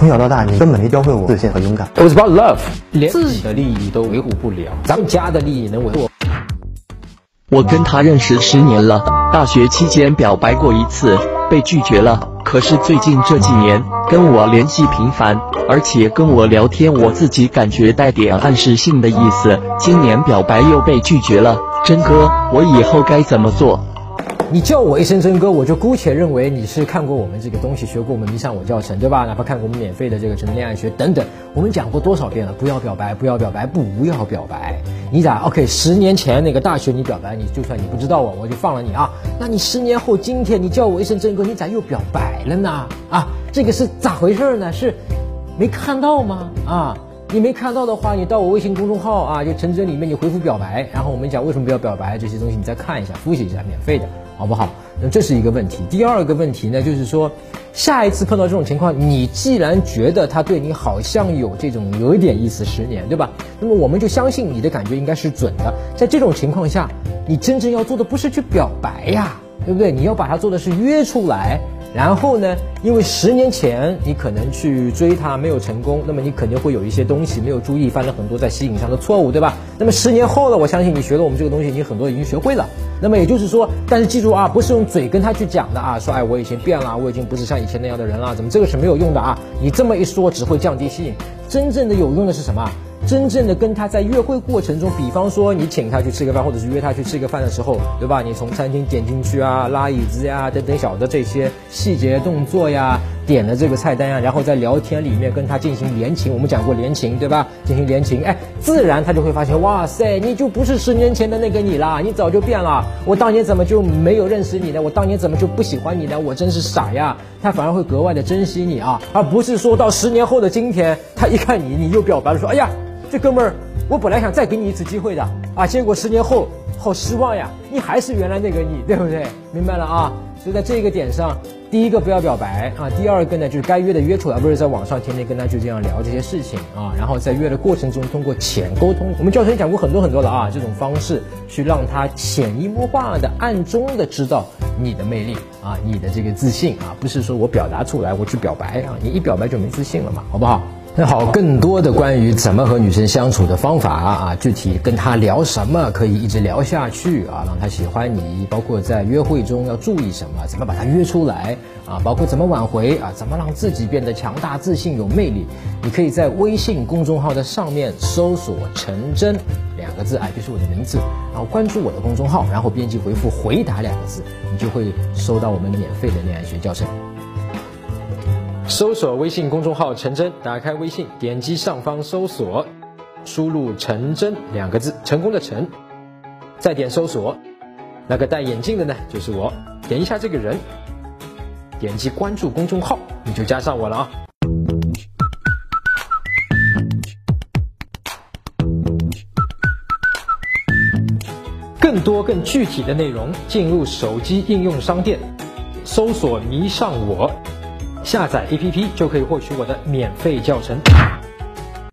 从小到大，你根本没教会我自信和勇敢。It was about love，连自己的利益都维护不了，咱们家的利益能维护？我跟他认识十年了，大学期间表白过一次，被拒绝了。可是最近这几年跟我联系频繁，而且跟我聊天，我自己感觉带点暗示性的意思。今年表白又被拒绝了，真哥，我以后该怎么做？你叫我一声真哥，我就姑且认为你是看过我们这个东西，学过我们迷上我教程，对吧？哪怕看过我们免费的这个《成人恋爱学》等等，我们讲过多少遍了？不要表白，不要表白，不要表白。你咋？OK，十年前那个大学你表白，你就算你不知道我，我就放了你啊。那你十年后今天你叫我一声真哥，你咋又表白了呢？啊，这个是咋回事呢？是没看到吗？啊？你没看到的话，你到我微信公众号啊，就陈真里面你回复表白，然后我们讲为什么不要表白这些东西，你再看一下，复习一下，免费的，好不好？那这是一个问题。第二个问题呢，就是说，下一次碰到这种情况，你既然觉得他对你好像有这种有一点意思，十年对吧？那么我们就相信你的感觉应该是准的。在这种情况下，你真正要做的不是去表白呀，对不对？你要把它做的是约出来。然后呢？因为十年前你可能去追他没有成功，那么你肯定会有一些东西没有注意，犯了很多在吸引上的错误，对吧？那么十年后了，我相信你学了我们这个东西，已经很多已经学会了。那么也就是说，但是记住啊，不是用嘴跟他去讲的啊，说哎我已经变了，我已经不是像以前那样的人了，怎么这个是没有用的啊？你这么一说只会降低吸引，真正的有用的是什么？真正的跟他在约会过程中，比方说你请他去吃个饭，或者是约他去吃个饭的时候，对吧？你从餐厅点进去啊，拉椅子呀，等等小的这些细节动作呀，点了这个菜单呀，然后在聊天里面跟他进行连情，我们讲过连情，对吧？进行连情，哎，自然他就会发现，哇塞，你就不是十年前的那个你啦，你早就变了。我当年怎么就没有认识你呢？我当年怎么就不喜欢你呢？我真是傻呀！他反而会格外的珍惜你啊，而不是说到十年后的今天，他一看你，你又表白了，说，哎呀。这哥们儿，我本来想再给你一次机会的啊，结果十年后好失望呀，你还是原来那个你，对不对？明白了啊？所以在这个点上，第一个不要表白啊，第二个呢就是该约的约出来，不是在网上天天跟他就这样聊这些事情啊，然后在约的过程中通过浅沟通，我们教程讲过很多很多了啊，这种方式去让他潜移默化的、暗中的知道你的魅力啊，你的这个自信啊，不是说我表达出来我去表白啊，你一表白就没自信了嘛，好不好？那好，更多的关于怎么和女生相处的方法啊，具体跟她聊什么可以一直聊下去啊，让她喜欢你，包括在约会中要注意什么，怎么把她约出来啊，包括怎么挽回啊，怎么让自己变得强大、自信、有魅力。你可以在微信公众号的上面搜索“陈真”两个字，哎，就是我的名字，然后关注我的公众号，然后编辑回复“回答”两个字，你就会收到我们免费的恋爱学教程。搜索微信公众号“陈真”，打开微信，点击上方搜索，输入“陈真”两个字，成功的“陈”，再点搜索，那个戴眼镜的呢，就是我，点一下这个人，点击关注公众号，你就加上我了啊！更多更具体的内容，进入手机应用商店，搜索“迷上我”。下载 APP 就可以获取我的免费教程。